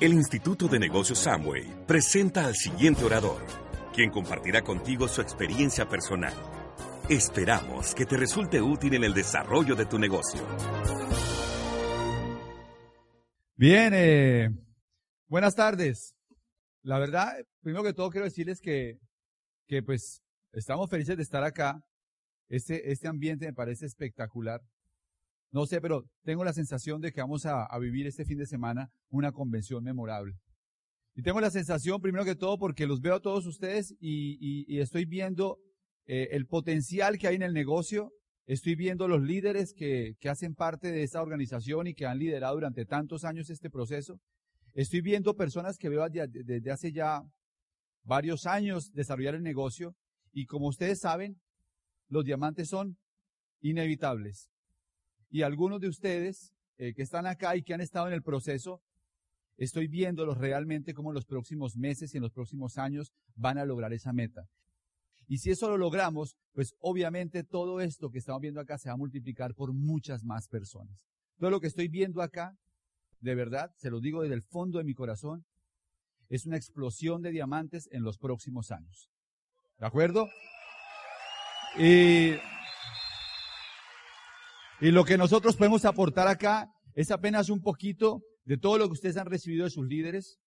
El Instituto de Negocios Samway presenta al siguiente orador, quien compartirá contigo su experiencia personal. Esperamos que te resulte útil en el desarrollo de tu negocio. Bien, eh, buenas tardes. La verdad, primero que todo quiero decirles que, que pues estamos felices de estar acá. Este, este ambiente me parece espectacular. No sé, pero tengo la sensación de que vamos a, vivir este fin de semana una convención memorable. Y tengo la sensación, primero que todo, porque los veo a todos ustedes y, estoy viendo eh, el potencial que hay en el negocio. Estoy viendo los líderes que, que hacen parte de esta organización y que han liderado durante tantos años este proceso. Estoy viendo personas que veo desde hace ya varios años desarrollar el negocio y como ustedes saben, los diamantes son inevitables y algunos de ustedes eh, que están acá y que han estado en el proceso, estoy viéndolos realmente como en los próximos meses y en los próximos años van a lograr esa meta. Y si eso lo logramos, pues obviamente todo esto que estamos viendo acá se va a multiplicar por muchas más personas. Todo lo que estoy viendo acá, de verdad, se lo digo desde el fondo de mi corazón, es una explosión de diamantes en los próximos años. ¿De acuerdo? Y y lo que nosotros podemos aportar acá es apenas un poquito de todo lo que ustedes han recibido de sus líderes.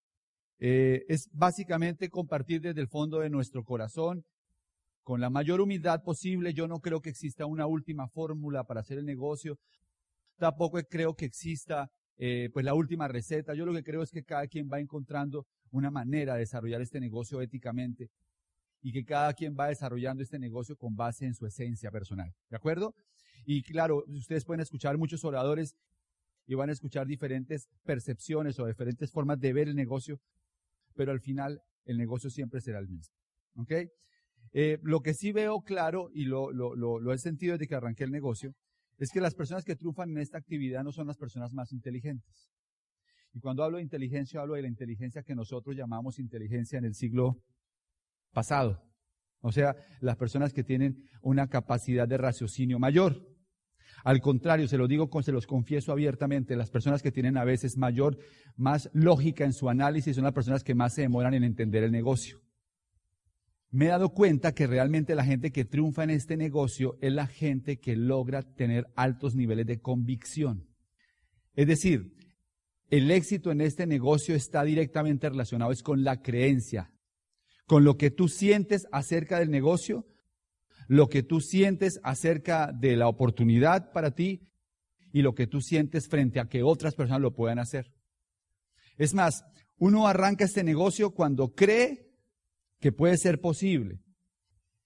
Eh, es básicamente compartir desde el fondo de nuestro corazón, con la mayor humildad posible. Yo no creo que exista una última fórmula para hacer el negocio. Tampoco creo que exista eh, pues la última receta. Yo lo que creo es que cada quien va encontrando una manera de desarrollar este negocio éticamente y que cada quien va desarrollando este negocio con base en su esencia personal. ¿De acuerdo? Y claro, ustedes pueden escuchar muchos oradores y van a escuchar diferentes percepciones o diferentes formas de ver el negocio, pero al final el negocio siempre será el mismo. ¿Ok? Eh, lo que sí veo claro y lo, lo, he sentido desde que arranqué el negocio es que las personas que triunfan en esta actividad no son las personas más inteligentes. Y cuando hablo de inteligencia, hablo de la inteligencia que nosotros llamamos inteligencia en el siglo pasado. O sea, las personas que tienen una capacidad de raciocinio mayor. Al contrario, se lo digo, se los confieso abiertamente, las personas que tienen a veces mayor, más lógica en su análisis son las personas que más se demoran en entender el negocio. Me he dado cuenta que realmente la gente que triunfa en este negocio es la gente que logra tener altos niveles de convicción. Es decir, el éxito en este negocio está directamente relacionado es con la creencia, con lo que tú sientes acerca del negocio lo que tú sientes acerca de la oportunidad para ti y lo que tú sientes frente a que otras personas lo puedan hacer. Es más, uno arranca este negocio cuando cree que puede ser posible.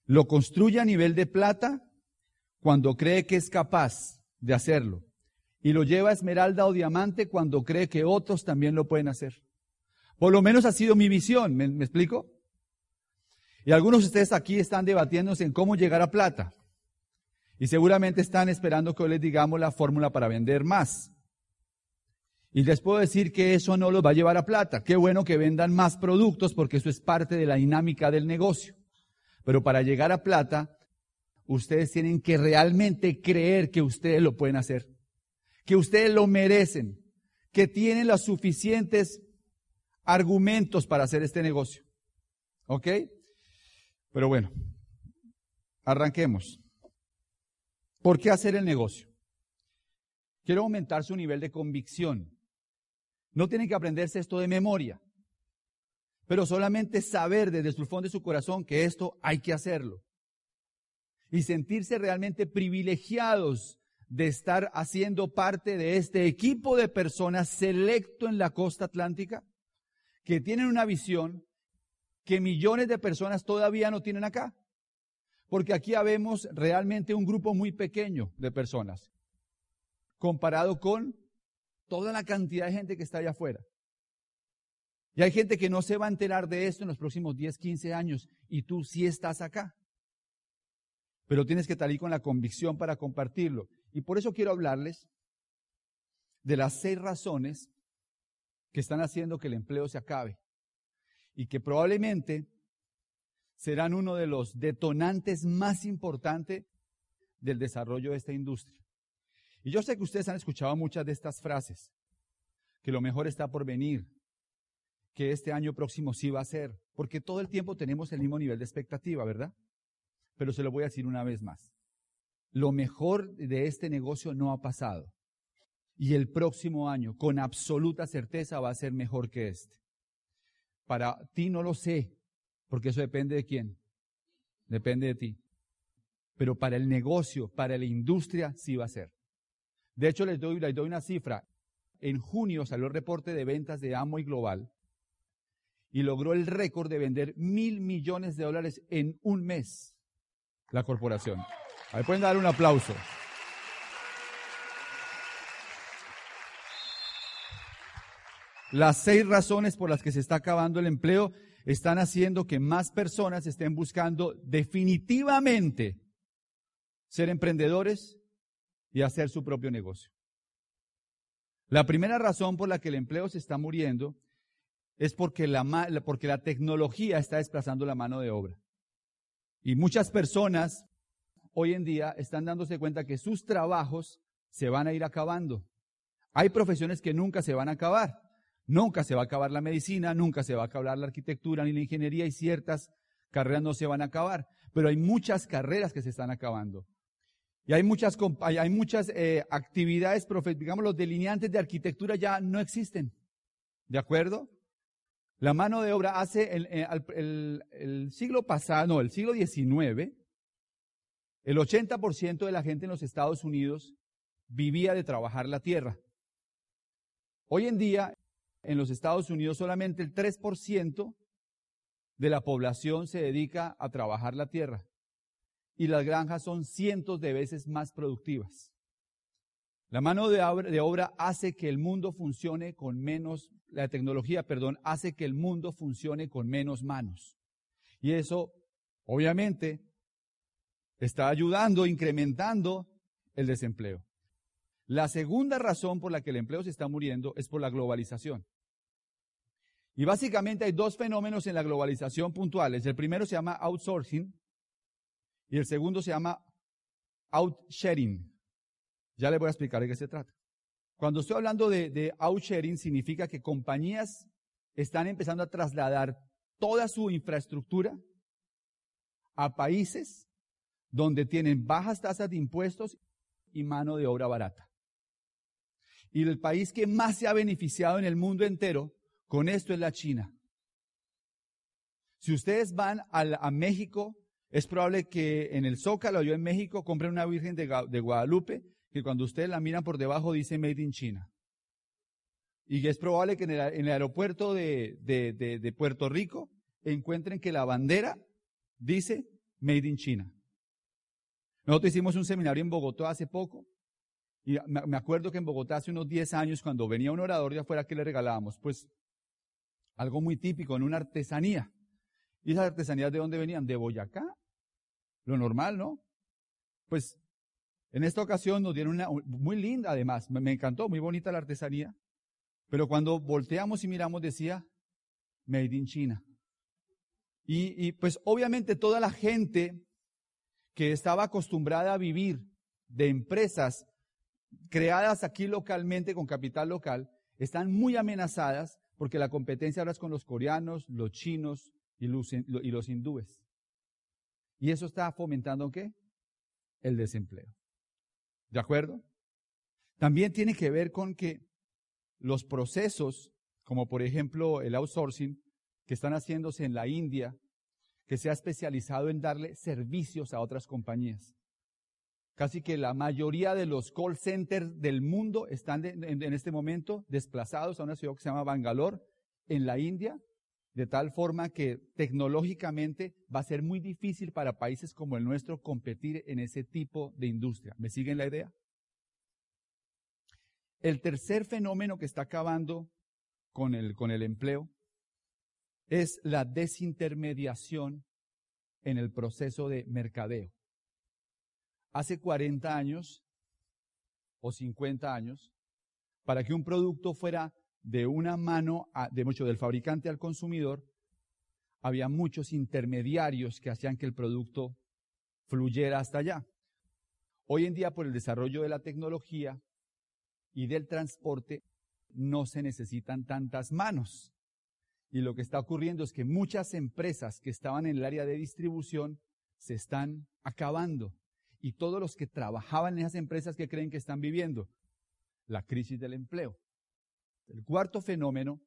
Lo construye a nivel de plata cuando cree que es capaz de hacerlo. Y lo lleva a esmeralda o diamante cuando cree que otros también lo pueden hacer. Por lo menos ha sido mi visión, ¿me, me explico? Y algunos de ustedes aquí están debatiéndose en cómo llegar a plata. Y seguramente están esperando que les digamos la fórmula para vender más. Y les puedo decir que eso no los va a llevar a plata. Qué bueno que vendan más productos porque eso es parte de la dinámica del negocio. Pero para llegar a plata, ustedes tienen que realmente creer que ustedes lo pueden hacer. Que ustedes lo merecen. Que tienen los suficientes argumentos para hacer este negocio. ¿Ok? Pero bueno, arranquemos. ¿Por qué hacer el negocio? Quiero aumentar su nivel de convicción. No tienen que aprenderse esto de memoria, pero solamente saber desde el fondo de su corazón que esto hay que hacerlo. Y sentirse realmente privilegiados de estar haciendo parte de este equipo de personas selecto en la costa atlántica que tienen una visión, que millones de personas todavía no tienen acá. Porque aquí habemos realmente un grupo muy pequeño de personas, comparado con toda la cantidad de gente que está allá afuera. Y hay gente que no se va a enterar de esto en los próximos 10, 15 años, y tú sí estás acá. Pero tienes que ahí con la convicción para compartirlo. Y por eso quiero hablarles de las seis razones que están haciendo que el empleo se acabe y que probablemente serán uno de los detonantes más importantes del desarrollo de esta industria. Y yo sé que ustedes han escuchado muchas de estas frases, que lo mejor está por venir, que este año próximo sí va a ser, porque todo el tiempo tenemos el mismo nivel de expectativa, ¿verdad? Pero se lo voy a decir una vez más. Lo mejor de este negocio no ha pasado. Y el próximo año, con absoluta certeza, va a ser mejor que este. Para ti no lo sé, porque eso depende de quién. Depende de ti. Pero para el negocio, para la industria, sí va a ser. De hecho, les doy, les doy una cifra. En junio salió el reporte de ventas de Amway Global y logró el récord de vender mil millones de dólares en un mes la corporación. Ahí pueden dar un aplauso. Las seis razones por las que se está acabando el empleo están haciendo que más personas estén buscando definitivamente ser emprendedores y hacer su propio negocio. La primera razón por la que el empleo se está muriendo es porque la, porque la tecnología está desplazando la mano de obra. Y muchas personas hoy en día están dándose cuenta que sus trabajos se van a ir acabando. Hay profesiones que nunca se van a acabar. Nunca se va a acabar la medicina, nunca se va a acabar la arquitectura ni la ingeniería y ciertas carreras no se van a acabar. Pero hay muchas carreras que se están acabando. Y hay muchas, hay muchas eh, actividades, digamos, los delineantes de arquitectura ya no existen. ¿De acuerdo? La mano de obra hace el, el, siglo pasado, no, el siglo XIX, el 80% de la gente en los Estados Unidos vivía de trabajar la tierra. Hoy en día, en los Estados Unidos, solamente el 3% de la población se dedica a trabajar la tierra. Y las granjas son cientos de veces más productivas. La mano de obra, hace que el mundo funcione con menos, la tecnología, perdón, hace que el mundo funcione con menos manos. Y eso, obviamente, está ayudando, incrementando el desempleo. La segunda razón por la que el empleo se está muriendo es por la globalización. Y básicamente hay dos fenómenos en la globalización puntuales. El primero se llama outsourcing y el segundo se llama outsharing. Ya le voy a explicar de qué se trata. Cuando estoy hablando de, de outsharing, significa que compañías están empezando a trasladar toda su infraestructura a países donde tienen bajas tasas de impuestos y mano de obra barata. Y el país que más se ha beneficiado en el mundo entero con esto es la China. Si ustedes van a, México, es probable que en el Zócalo, yo en México, compren una Virgen de, de Guadalupe que cuando ustedes la miran por debajo dice Made in China. Y es probable que en el, aeropuerto de, de, Puerto Rico encuentren que la bandera dice Made in China. Nosotros hicimos un seminario en Bogotá hace poco y me acuerdo que en Bogotá hace unos 10 años cuando venía un orador de afuera que le regalábamos, pues algo muy típico en una artesanía. ¿Y esas artesanías de dónde venían? De Boyacá. Lo normal, ¿no? Pues en esta ocasión nos dieron una muy linda, además, me, encantó, muy bonita la artesanía. Pero cuando volteamos y miramos decía Made in China. Y, y pues obviamente toda la gente que estaba acostumbrada a vivir de empresas creadas aquí localmente con capital local, están muy amenazadas porque la competencia ahora es con los coreanos, los chinos y los, hindúes. Y eso está fomentando qué? El desempleo. ¿De acuerdo? También tiene que ver con que los procesos, como por ejemplo el outsourcing, que están haciéndose en la India, que se ha especializado en darle servicios a otras compañías. Casi que la mayoría de los call centers del mundo están en, este momento desplazados a una ciudad que se llama Bangalore, en la India, de tal forma que tecnológicamente va a ser muy difícil para países como el nuestro competir en ese tipo de industria. ¿Me siguen la idea? El tercer fenómeno que está acabando con el, con el empleo es la desintermediación en el proceso de mercadeo. Hace 40 años o 50 años, para que un producto fuera de una mano, de mucho del fabricante al consumidor, había muchos intermediarios que hacían que el producto fluyera hasta allá. Hoy en día, por el desarrollo de la tecnología y del transporte, no se necesitan tantas manos. Y lo que está ocurriendo es que muchas empresas que estaban en el área de distribución se están acabando. Y todos los que trabajaban en esas empresas que creen que están viviendo la crisis del empleo. El cuarto fenómeno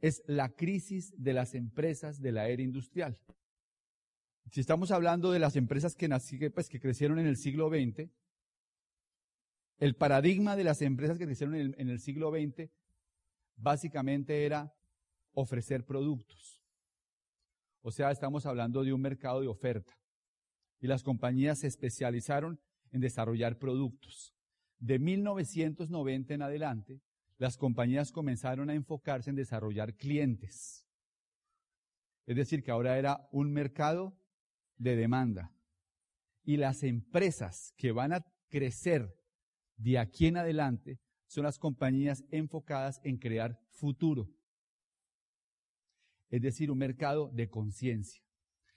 es la crisis de las empresas de la era industrial. Si estamos hablando de las empresas que, pues, que crecieron en el siglo XX, el paradigma de las empresas que crecieron en el, en el siglo XX básicamente era ofrecer productos. O sea, estamos hablando de un mercado de oferta. Y las compañías se especializaron en desarrollar productos. De 1990 en adelante, las compañías comenzaron a enfocarse en desarrollar clientes. Es decir, que ahora era un mercado de demanda. Y las empresas que van a crecer de aquí en adelante son las compañías enfocadas en crear futuro. Es decir, un mercado de conciencia.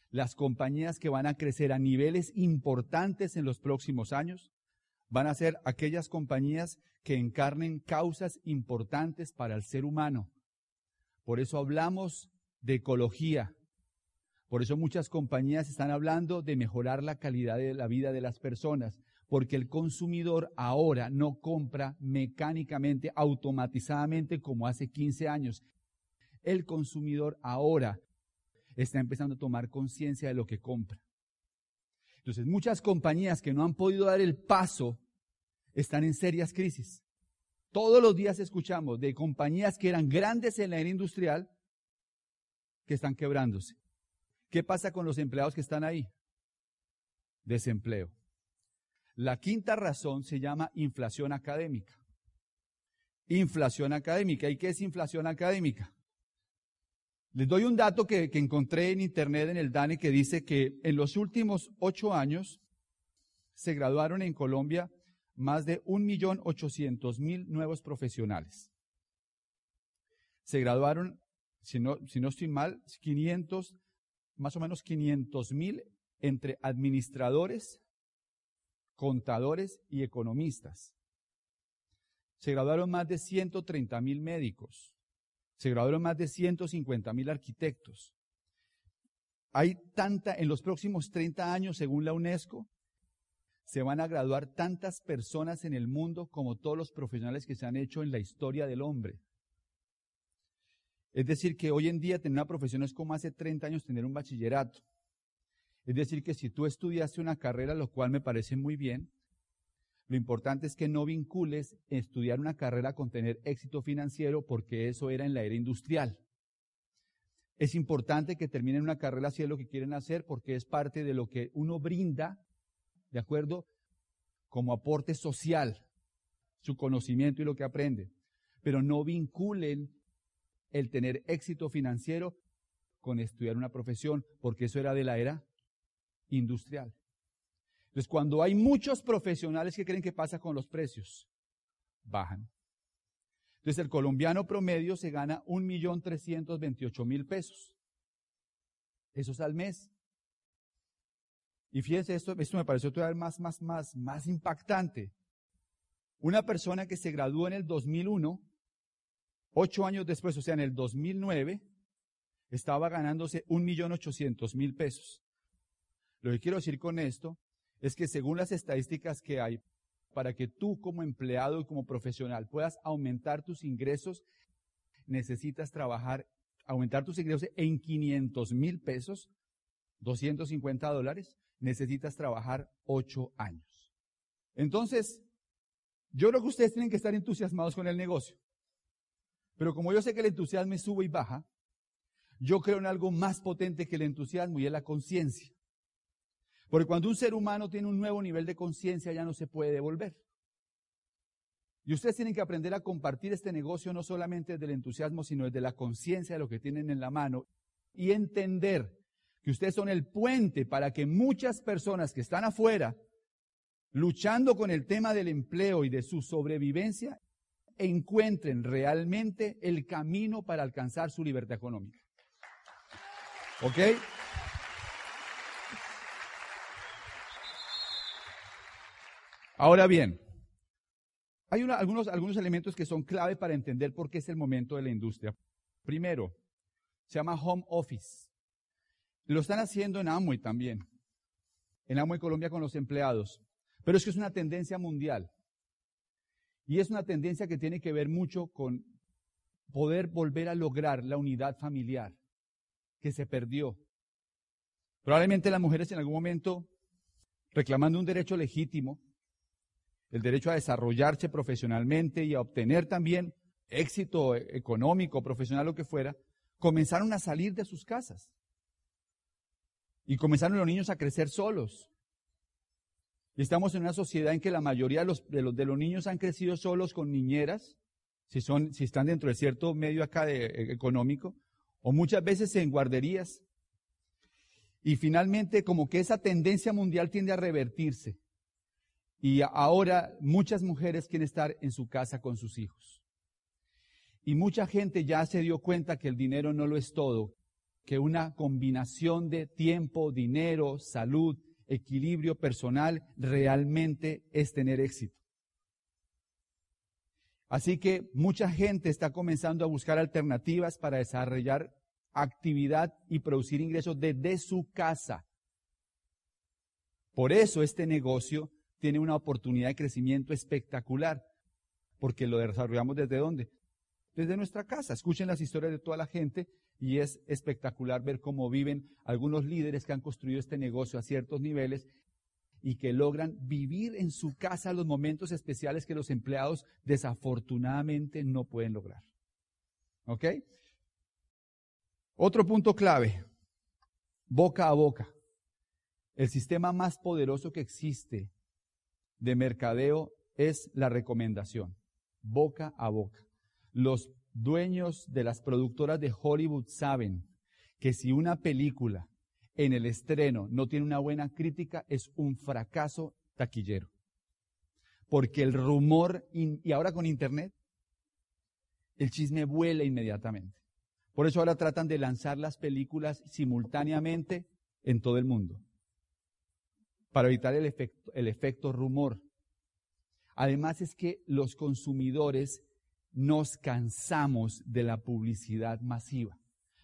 Las compañías que van a crecer a niveles importantes en los próximos años van a ser aquellas compañías que encarnen causas importantes para el ser humano. Por eso hablamos de ecología. Por eso muchas compañías están hablando de mejorar la calidad de la vida de las personas, porque el consumidor ahora no compra mecánicamente, automatizadamente como hace 15 años. El consumidor ahora está empezando a tomar conciencia de lo que compra. Entonces, muchas compañías que no han podido dar el paso están en serias crisis. Todos los días escuchamos de compañías que eran grandes en la era industrial que están quebrándose. ¿Qué pasa con los empleados que están ahí? Desempleo. La quinta razón se llama inflación académica. Inflación académica. ¿Y qué es inflación académica? Les doy un dato que, encontré en internet en el DANE que dice que en los últimos ocho años se graduaron en Colombia más de 1.800.000 nuevos profesionales. Se graduaron, si no, si no estoy mal, 500, más o menos 500.000 entre administradores, contadores y economistas. Se graduaron más de 130.000 médicos. Se graduaron más de 150 mil arquitectos. Hay tanta, en los próximos 30 años, según la UNESCO, se van a graduar tantas personas en el mundo como todos los profesionales que se han hecho en la historia del hombre. Es decir, que hoy en día tener una profesión es como hace 30 años tener un bachillerato. Es decir, que si tú estudiaste una carrera, lo cual me parece muy bien, lo importante es que no vincules estudiar una carrera con tener éxito financiero porque eso era en la era industrial. Es importante que terminen una carrera si es lo que quieren hacer porque es parte de lo que uno brinda, ¿de acuerdo? Como aporte social, su conocimiento y lo que aprende. Pero no vinculen el tener éxito financiero con estudiar una profesión porque eso era de la era industrial. Entonces, cuando hay muchos profesionales que creen que pasa con los precios, bajan. Entonces, el colombiano promedio se gana 1.328.000 pesos. Eso es al mes. Y fíjense, esto, esto me pareció todavía más, más, más, más impactante. Una persona que se graduó en el 2001, ocho años después, o sea, en el 2009, estaba ganándose 1.800.000 pesos. Lo que quiero decir con esto es que según las estadísticas que hay, para que tú como empleado y como profesional puedas aumentar tus ingresos, necesitas trabajar, aumentar tus ingresos en 500 mil pesos, 250 dólares, necesitas trabajar ocho años. Entonces, yo creo que ustedes tienen que estar entusiasmados con el negocio. Pero como yo sé que el entusiasmo sube y baja, yo creo en algo más potente que el entusiasmo y es la conciencia. Porque cuando un ser humano tiene un nuevo nivel de conciencia ya no se puede devolver. Y ustedes tienen que aprender a compartir este negocio no solamente desde el entusiasmo, sino desde la conciencia de lo que tienen en la mano y entender que ustedes son el puente para que muchas personas que están afuera luchando con el tema del empleo y de su sobrevivencia encuentren realmente el camino para alcanzar su libertad económica. ¿Ok? Ahora bien, hay algunos, algunos elementos que son clave para entender por qué es el momento de la industria. Primero, Se llama home office. Lo están haciendo en Amway también. En Amway Colombia con los empleados. Pero es que es una tendencia mundial. Y es una tendencia que tiene que ver mucho con poder volver a lograr la unidad familiar que se perdió. Probablemente las mujeres en algún momento reclamando un derecho legítimo, el derecho a desarrollarse profesionalmente y a obtener también éxito económico, profesional, lo que fuera, comenzaron a salir de sus casas. Y comenzaron los niños a crecer solos. Y estamos en una sociedad en que la mayoría de los, de los, niños han crecido solos con niñeras, si, son, si están dentro de cierto medio acá de, eh, económico, o muchas veces en guarderías. Y finalmente, como que esa tendencia mundial tiende a revertirse. Y ahora muchas mujeres quieren estar en su casa con sus hijos. Y mucha gente ya se dio cuenta que el dinero no lo es todo, que una combinación de tiempo, dinero, salud, equilibrio personal realmente es tener éxito. Así que mucha gente está comenzando a buscar alternativas para desarrollar actividad y producir ingresos desde su casa. Por eso este negocio tiene una oportunidad de crecimiento espectacular, porque lo desarrollamos desde dónde? Desde nuestra casa. Escuchen las historias de toda la gente y es espectacular ver cómo viven algunos líderes que han construido este negocio a ciertos niveles y que logran vivir en su casa los momentos especiales que los empleados desafortunadamente no pueden lograr. ¿Ok? Otro punto clave, boca a boca. El sistema más poderoso que existe de mercadeo es la recomendación, boca a boca. Los dueños de las productoras de Hollywood saben que si una película en el estreno no tiene una buena crítica, es un fracaso taquillero. Porque el rumor, y ahora con Internet, el chisme vuela inmediatamente. Por eso ahora tratan de lanzar las películas simultáneamente en todo el mundo, para evitar el efecto, rumor. Además es que los consumidores nos cansamos de la publicidad masiva.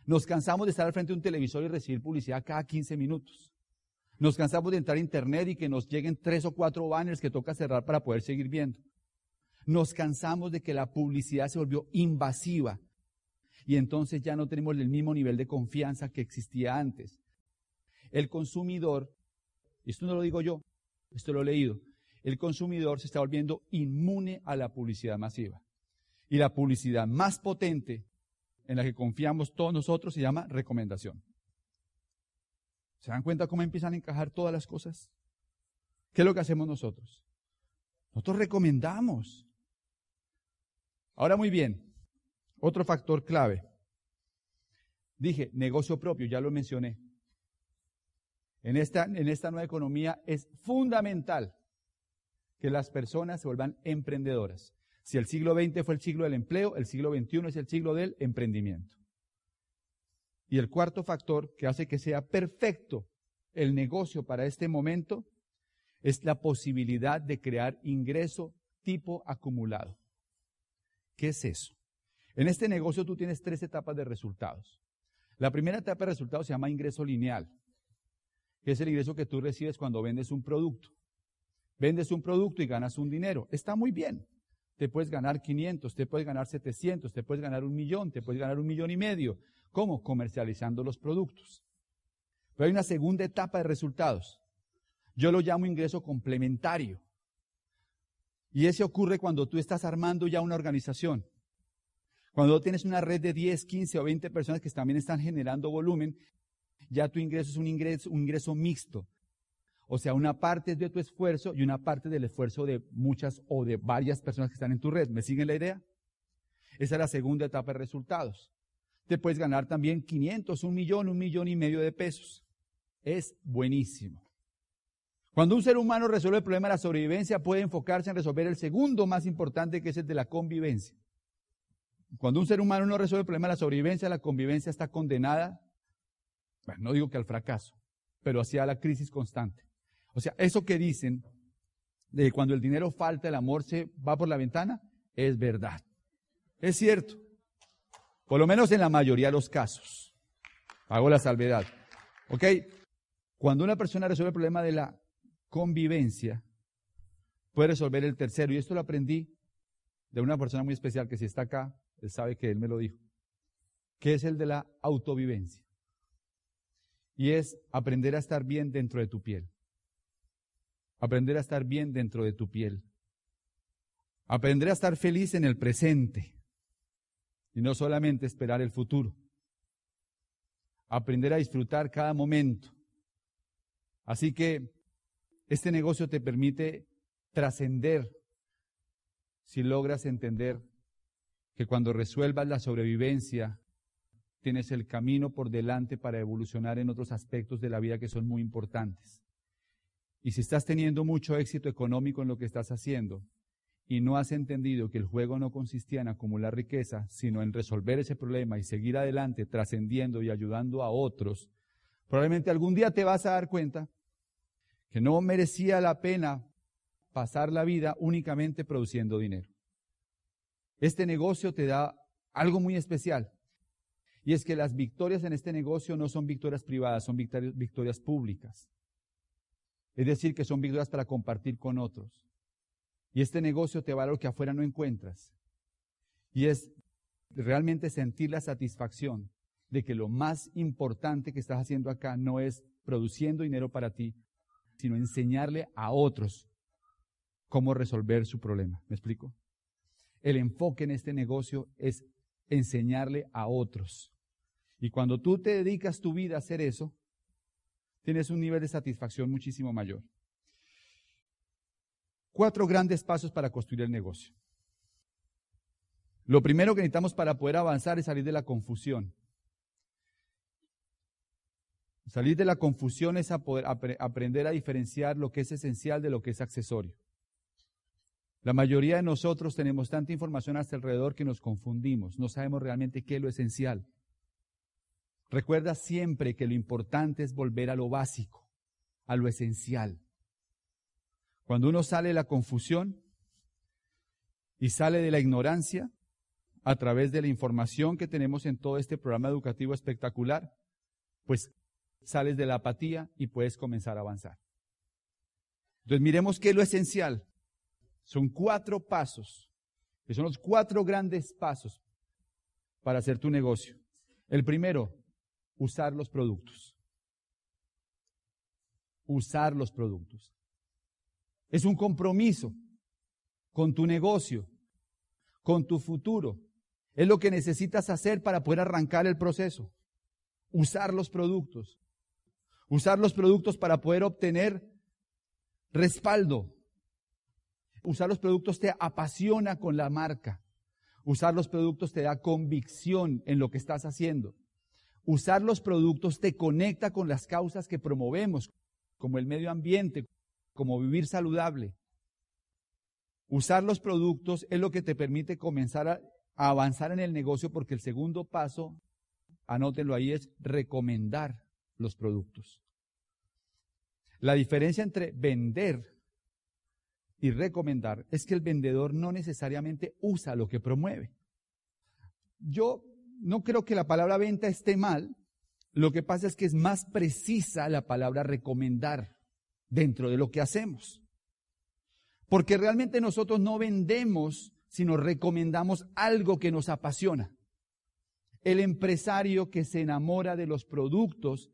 Nos cansamos de estar al frente de un televisor y recibir publicidad cada 15 minutos. Nos cansamos de entrar a internet y que nos lleguen tres o cuatro banners que toca cerrar para poder seguir viendo. Nos cansamos de que la publicidad se volvió invasiva y entonces ya no tenemos el mismo nivel de confianza que existía antes. El consumidor, esto no lo digo yo, esto lo he leído, el consumidor se está volviendo inmune a la publicidad masiva. Y la publicidad más potente en la que confiamos todos nosotros se llama recomendación. ¿Se dan cuenta cómo empiezan a encajar todas las cosas? ¿Qué es lo que hacemos nosotros? Nosotros recomendamos. Ahora muy bien, otro factor clave. Dije, negocio propio, ya lo mencioné. En esta, nueva economía es fundamental que las personas se vuelvan emprendedoras. Si el siglo XX fue el siglo del empleo, el siglo XXI es el siglo del emprendimiento. Y el cuarto factor que hace que sea perfecto el negocio para este momento es la posibilidad de crear ingreso tipo acumulado. ¿Qué es eso? En este negocio tú tienes tres etapas de resultados. La primera etapa de resultados se llama ingreso lineal, que es el ingreso que tú recibes cuando vendes un producto. Vendes un producto y ganas un dinero. Está muy bien te puedes ganar 500, te puedes ganar 700, te puedes ganar un millón, te puedes ganar un millón y medio. ¿Cómo? Comercializando los productos. Pero hay una segunda etapa de resultados. Yo lo llamo ingreso complementario. Y ese ocurre cuando tú estás armando ya una organización. Cuando tienes una red de 10, 15 o 20 personas que también están generando volumen, ya tu ingreso es un ingreso, mixto. O sea, una parte es de tu esfuerzo y una parte del esfuerzo de muchas o de varias personas que están en tu red. ¿Me siguen la idea? Esa es la segunda etapa de resultados. Te puedes ganar también 500, un millón, un millón y medio de pesos. Es buenísimo. Cuando un ser humano resuelve el problema de la sobrevivencia, puede enfocarse en resolver el segundo más importante, que es el de la convivencia. Cuando un ser humano no resuelve el problema de la sobrevivencia, la convivencia está condenada, bueno, no digo que al fracaso, pero hacia la crisis constante. O sea, eso que dicen de cuando el dinero falta, el amor se va por la ventana, es verdad. Es cierto. Por lo menos en la mayoría de los casos. Hago la salvedad. ¿Ok? Cuando una persona resuelve el problema de la convivencia, puede resolver el tercero. Y esto lo aprendí de una persona muy especial que si está acá, él sabe que él me lo dijo, que es el de la autovivencia. Y es aprender a estar bien dentro de tu piel. Aprender a estar bien dentro de tu piel. Aprender a estar feliz en el presente y no solamente esperar el futuro. Aprender a disfrutar cada momento. Así que este negocio te permite trascender si logras entender que cuando resuelvas la sobrevivencia, tienes el camino por delante para evolucionar en otros aspectos de la vida que son muy importantes. Y si estás teniendo mucho éxito económico en lo que estás haciendo y no has entendido que el juego no consistía en acumular riqueza, sino en resolver ese problema y seguir adelante trascendiendo y ayudando a otros, probablemente algún día te vas a dar cuenta que no merecía la pena pasar la vida únicamente produciendo dinero. Este negocio te da algo muy especial. Y es que las victorias en este negocio no son victorias privadas, son victorias, públicas. Es decir, que son victorias para compartir con otros. Y este negocio te va a lo que afuera no encuentras. Y es realmente sentir la satisfacción de que lo más importante que estás haciendo acá no es produciendo dinero para ti, sino enseñarle a otros cómo resolver su problema. ¿Me explico? El enfoque en este negocio es enseñarle a otros. Y cuando tú te dedicas tu vida a hacer eso, tienes un nivel de satisfacción muchísimo mayor. Cuatro grandes pasos para construir el negocio. Lo primero que necesitamos para poder avanzar es salir de la confusión. Salir de la confusión es aprender a diferenciar lo que es esencial de lo que es accesorio. La mayoría de nosotros tenemos tanta información hasta alrededor que nos confundimos, no sabemos realmente qué es lo esencial. Recuerda siempre que lo importante es volver a lo básico, a lo esencial. Cuando uno sale de la confusión y sale de la ignorancia a través de la información que tenemos en todo este programa educativo espectacular, pues sales de la apatía y puedes comenzar a avanzar. Entonces miremos qué es lo esencial. Son cuatro pasos, que son los cuatro grandes pasos para hacer tu negocio. El primero, usar los productos. Usar los productos. Es un compromiso con tu negocio, con tu futuro. Es lo que necesitas hacer para poder arrancar el proceso. Usar los productos. Usar los productos para poder obtener respaldo. Usar los productos te apasiona con la marca. Usar los productos te da convicción en lo que estás haciendo. Usar los productos te conecta con las causas que promovemos, como el medio ambiente, como vivir saludable. Usar los productos es lo que te permite comenzar a, avanzar en el negocio porque el segundo paso, anótenlo ahí, es recomendar los productos. La diferencia entre vender y recomendar es que el vendedor no necesariamente usa lo que promueve. Yo no creo que la palabra venta esté mal, lo que pasa es que es más precisa la palabra recomendar dentro de lo que hacemos. Porque realmente nosotros no vendemos, sino recomendamos algo que nos apasiona. El empresario que se enamora de los productos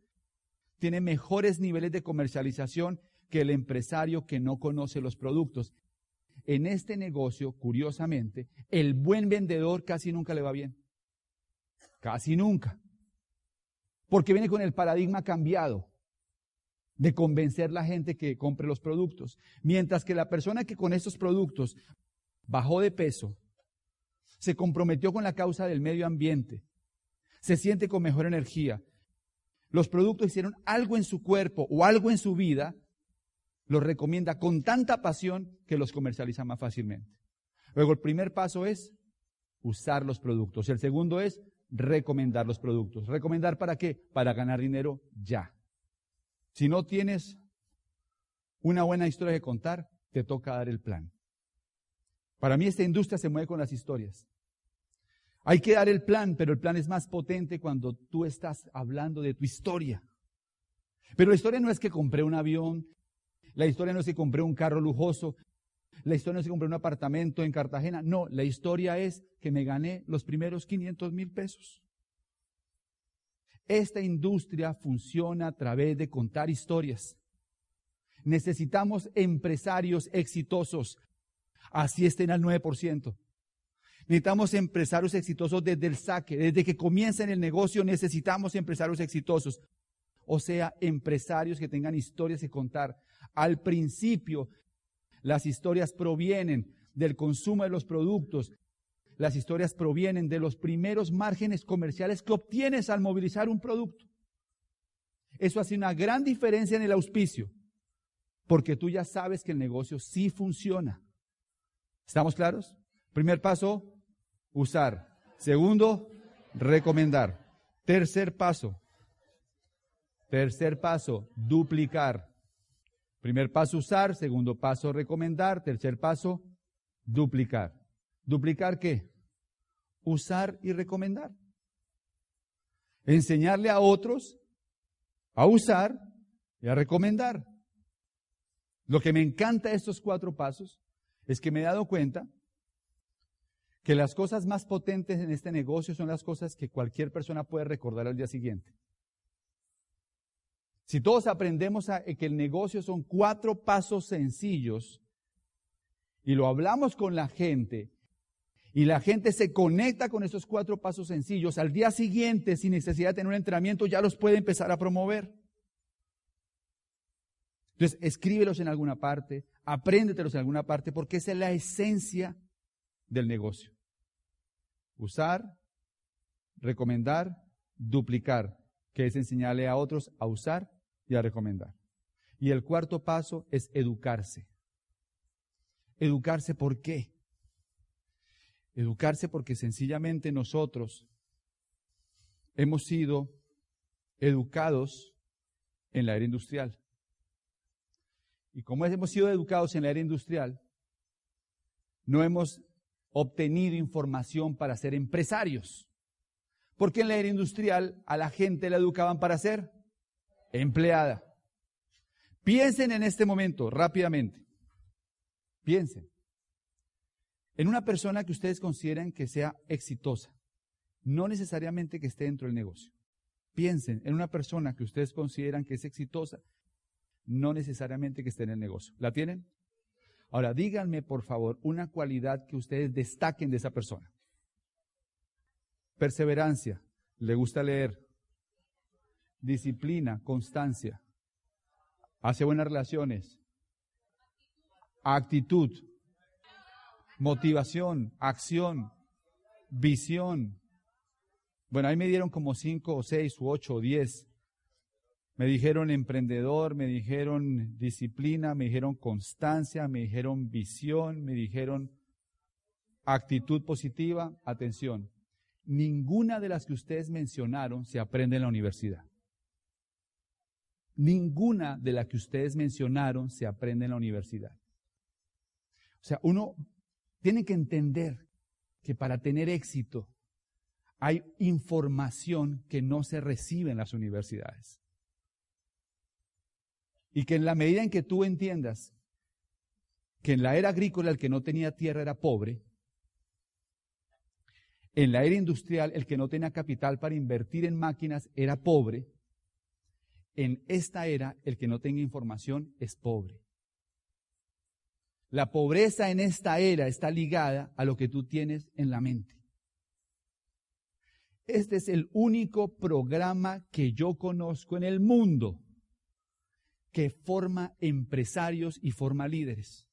tiene mejores niveles de comercialización que el empresario que no conoce los productos. En este negocio, curiosamente, el buen vendedor casi nunca le va bien. Casi nunca. Porque viene con el paradigma cambiado de convencer a la gente que compre los productos. Mientras que la persona que con estos productos bajó de peso, se comprometió con la causa del medio ambiente, se siente con mejor energía, los productos hicieron algo en su cuerpo o algo en su vida, los recomienda con tanta pasión que los comercializa más fácilmente. Luego el primer paso es usar los productos. El segundo es recomendar los productos. ¿Recomendar para qué? Para ganar dinero ya. Si no tienes una buena historia que contar, te toca dar el plan. Para mí esta industria se mueve con las historias. Hay que dar el plan, pero el plan es más potente cuando tú estás hablando de tu historia. Pero la historia no es que compré un avión, la historia no es que compré un carro lujoso, la historia no es que compré un apartamento en Cartagena, no, la historia es que me gané los primeros 500 mil pesos. Esta industria funciona a través de contar historias. Necesitamos empresarios exitosos, así estén al 9%. Necesitamos empresarios exitosos desde el saque, desde que comiencen el negocio necesitamos empresarios exitosos. O sea, empresarios que tengan historias que contar. Al principio, las historias provienen del consumo de los productos. Las historias provienen de los primeros márgenes comerciales que obtienes al movilizar un producto. Eso hace una gran diferencia en el auspicio, porque tú ya sabes que el negocio sí funciona. ¿Estamos claros? Primer paso, usar. Segundo, recomendar. Tercer paso. Tercer paso, duplicar. Primer paso, usar. Segundo paso, recomendar. Tercer paso, duplicar. ¿Duplicar qué? Usar y recomendar. Enseñarle a otros a usar y a recomendar. Lo que me encanta de estos cuatro pasos es que me he dado cuenta que las cosas más potentes en este negocio son las cosas que cualquier persona puede recordar al día siguiente. Si todos aprendemos que el negocio son cuatro pasos sencillos y lo hablamos con la gente y la gente se conecta con esos cuatro pasos sencillos, al día siguiente, sin necesidad de tener un entrenamiento, ya los puede empezar a promover. Entonces, escríbelos en alguna parte, apréndetelos en alguna parte, porque esa es la esencia del negocio. Usar, recomendar, duplicar, que es enseñarle a otros a usar y a recomendar. Y el cuarto paso es educarse. Educarse por qué? Educarse porque sencillamente nosotros hemos sido educados en la era industrial. Y como hemos sido educados en la era industrial, no hemos obtenido información para ser empresarios. Porque en la era industrial a la gente la educaban para ser empleada. Piensen en este momento, rápidamente. Piensen en una persona que ustedes consideren que sea exitosa, no necesariamente que esté dentro del negocio. Piensen en una persona que ustedes consideran que es exitosa, no necesariamente que esté en el negocio. ¿La tienen? Ahora, díganme, por favor, una cualidad que ustedes destaquen de esa persona. Perseverancia, le gusta leer. Disciplina, constancia. Hace buenas relaciones. Actitud. Motivación, acción, visión. Bueno, ahí me dieron como cinco o seis u ocho o diez. Me dijeron emprendedor, me dijeron disciplina, me dijeron constancia, me dijeron visión, me dijeron actitud positiva. Atención, ninguna de las que ustedes mencionaron se aprende en la universidad. Ninguna de las que ustedes mencionaron se aprende en la universidad. O sea, uno tiene que entender que para tener éxito hay información que no se recibe en las universidades. Y que en la medida en que tú entiendas que en la era agrícola el que no tenía tierra era pobre, en la era industrial el que no tenía capital para invertir en máquinas era pobre, en esta era el que no tenga información es pobre. La pobreza en esta era está ligada a lo que tú tienes en la mente. Este es el único programa que yo conozco en el mundo que forma empresarios y forma líderes.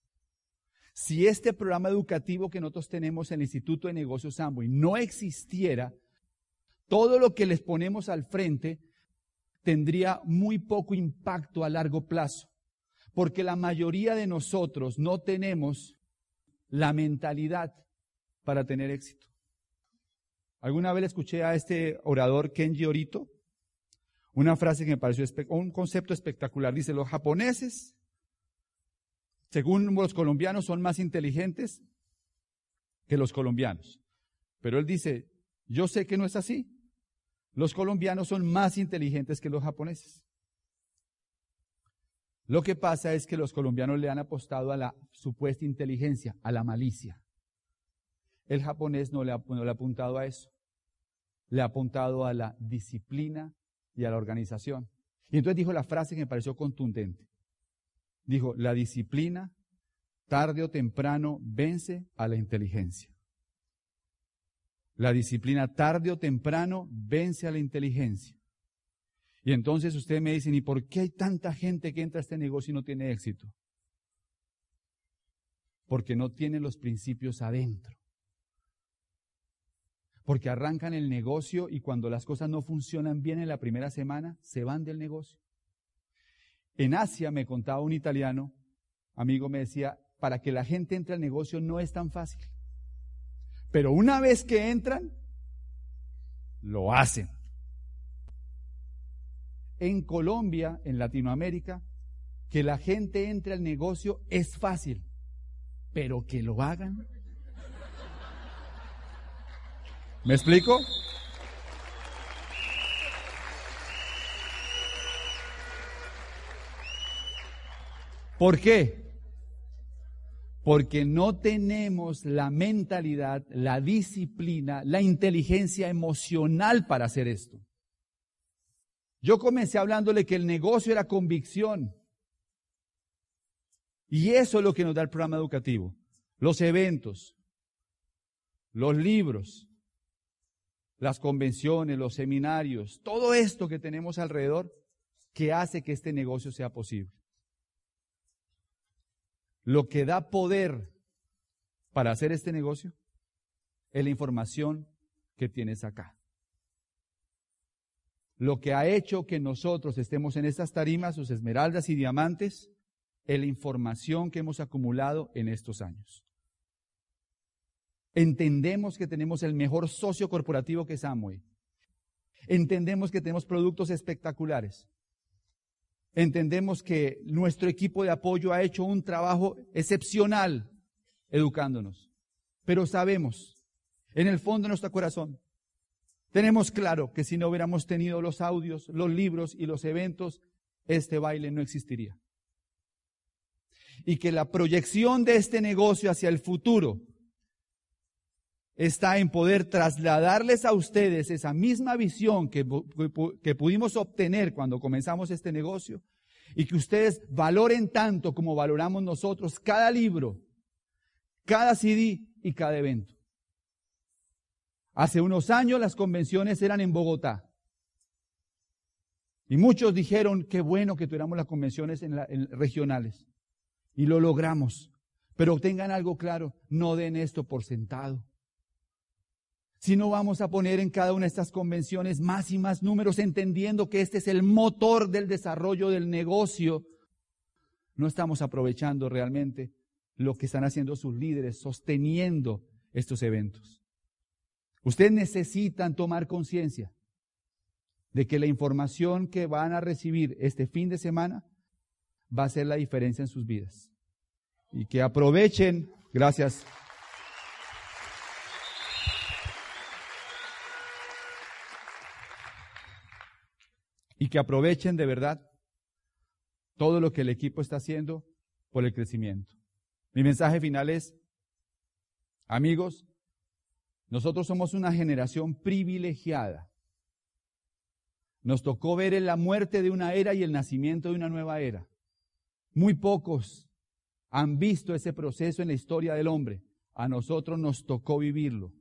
Si este programa educativo que nosotros tenemos en el Instituto de Negocios Amway no existiera, todo lo que les ponemos al frente tendría muy poco impacto a largo plazo, porque la mayoría de nosotros no tenemos la mentalidad para tener éxito. Alguna vez escuché a este orador Kenji Orito una frase que me pareció, un concepto espectacular. Dice, los japoneses, según los colombianos, son más inteligentes que los colombianos. Pero él dice, Yo sé que no es así. Los colombianos son más inteligentes que los japoneses. Lo que pasa es que los colombianos le han apostado a la supuesta inteligencia, a la malicia. El japonés no le ha, no le ha apuntado a eso. Le ha apuntado a la disciplina y a la organización. Y entonces dijo la frase que me pareció contundente. Dijo, la disciplina tarde o temprano vence a la inteligencia. La disciplina tarde o temprano vence a la inteligencia. Y entonces ustedes me dicen, ¿y por qué hay tanta gente que entra a este negocio y no tiene éxito? Porque no tienen los principios adentro. Porque arrancan el negocio y cuando las cosas no funcionan bien en la primera semana, se van del negocio. En Asia me contaba un italiano, amigo, me decía, para que la gente entre al negocio no es tan fácil. Pero una vez que entran, lo hacen. En Colombia, en Latinoamérica, que la gente entre al negocio es fácil, pero que lo hagan. ¿Me explico? ¿Por qué? Porque no tenemos la mentalidad, la disciplina, la inteligencia emocional para hacer esto. Yo comencé hablándole que el negocio era convicción. Y eso es lo que nos da el programa educativo. Los eventos, los libros, las convenciones, los seminarios, todo esto que tenemos alrededor que hace que este negocio sea posible. Lo que da poder para hacer este negocio es la información que tienes acá. Lo que ha hecho que nosotros estemos en estas tarimas, sus esmeraldas y diamantes, es la información que hemos acumulado en estos años. Entendemos que tenemos el mejor socio corporativo que es Amway. Entendemos que tenemos productos espectaculares. Entendemos que nuestro equipo de apoyo ha hecho un trabajo excepcional educándonos. Pero sabemos, en el fondo de nuestro corazón, tenemos claro que si no hubiéramos tenido los audios, los libros y los eventos, este baile no existiría. Y que la proyección de este negocio hacia el futuro está en poder trasladarles a ustedes esa misma visión que, que, pudimos obtener cuando comenzamos este negocio y que ustedes valoren tanto como valoramos nosotros cada libro, cada CD y cada evento. Hace unos años las convenciones eran en Bogotá. Y muchos dijeron, qué bueno que tuviéramos las convenciones en, regionales. Y lo logramos. Pero tengan algo claro, no den esto por sentado. Si no vamos a poner en cada una de estas convenciones más y más números, entendiendo que este es el motor del desarrollo del negocio, no estamos aprovechando realmente lo que están haciendo sus líderes, sosteniendo estos eventos. Ustedes necesitan tomar conciencia de que la información que van a recibir este fin de semana va a hacer la diferencia en sus vidas. Y que aprovechen, gracias. Y que aprovechen de verdad todo lo que el equipo está haciendo por el crecimiento. Mi mensaje final es, amigos, nosotros somos una generación privilegiada. Nos tocó ver en la muerte de una era y el nacimiento de una nueva era. Muy pocos han visto ese proceso en la historia del hombre. A nosotros nos tocó vivirlo.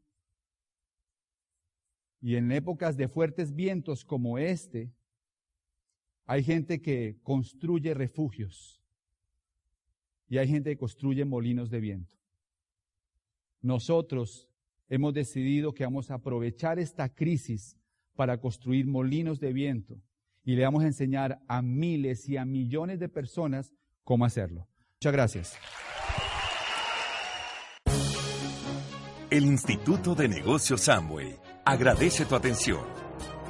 Y en épocas de fuertes vientos como este, hay gente que construye refugios y hay gente que construye molinos de viento. Nosotros hemos decidido que vamos a aprovechar esta crisis para construir molinos de viento y le vamos a enseñar a miles y a millones de personas cómo hacerlo. Muchas gracias. El Instituto de Negocios Amway agradece tu atención.